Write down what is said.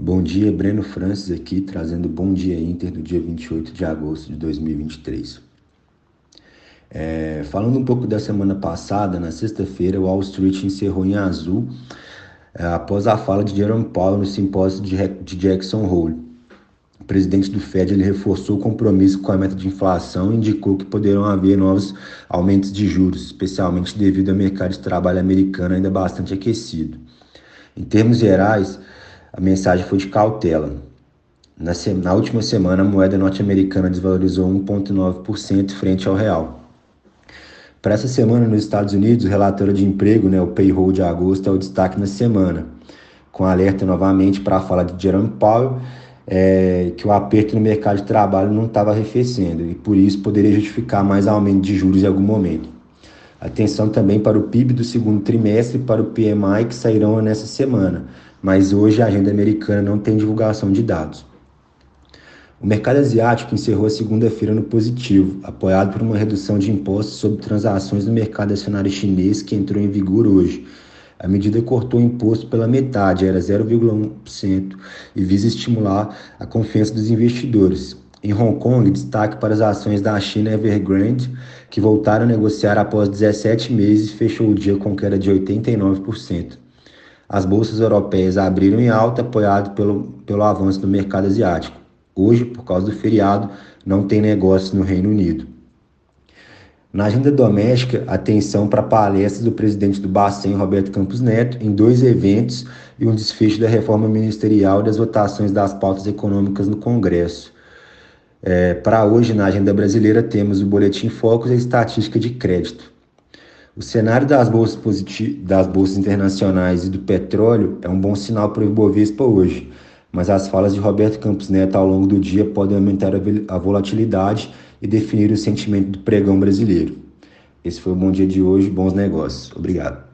Bom dia, Breno Francis aqui, trazendo Bom Dia Inter do dia 28 de agosto de 2023. É, falando um pouco da semana passada, na sexta-feira, o Wall Street encerrou em azul é, após a fala de Jerome Powell no simpósio de, de Jackson Hole. O presidente do Fed ele reforçou o compromisso com a meta de inflação e indicou que poderão haver novos aumentos de juros, especialmente devido ao mercado de trabalho americano ainda bastante aquecido. Em termos gerais, a mensagem foi de cautela. Na, na última semana, a moeda norte-americana desvalorizou 1,9% frente ao real. Para essa semana, nos Estados Unidos, o relatório de emprego, né, o payroll de agosto, é o destaque na semana, com alerta novamente para a fala de Jerome Powell, é, que o aperto no mercado de trabalho não estava arrefecendo e por isso poderia justificar mais aumento de juros em algum momento. Atenção também para o PIB do segundo trimestre e para o PMI que sairão nessa semana, mas hoje a agenda americana não tem divulgação de dados. O mercado asiático encerrou a segunda-feira no positivo, apoiado por uma redução de impostos sobre transações no mercado acionário chinês que entrou em vigor hoje. A medida cortou o imposto pela metade, era 0,1%, e visa estimular a confiança dos investidores. Em Hong Kong, destaque para as ações da China Evergrande, que voltaram a negociar após 17 meses e fechou o dia com queda de 89%. As bolsas europeias abriram em alta, apoiado pelo, pelo avanço do mercado asiático. Hoje, por causa do feriado, não tem negócio no Reino Unido. Na agenda doméstica, atenção para palestras do presidente do Bacen, Roberto Campos Neto, em dois eventos e um desfecho da reforma ministerial e das votações das pautas econômicas no Congresso. É, para hoje, na agenda brasileira, temos o Boletim Focus e a Estatística de Crédito. O cenário das bolsas, das bolsas internacionais e do petróleo é um bom sinal para o Ibovespa hoje mas as falas de Roberto Campos Neto ao longo do dia podem aumentar a volatilidade e definir o sentimento do pregão brasileiro. Esse foi o bom dia de hoje, bons negócios. Obrigado.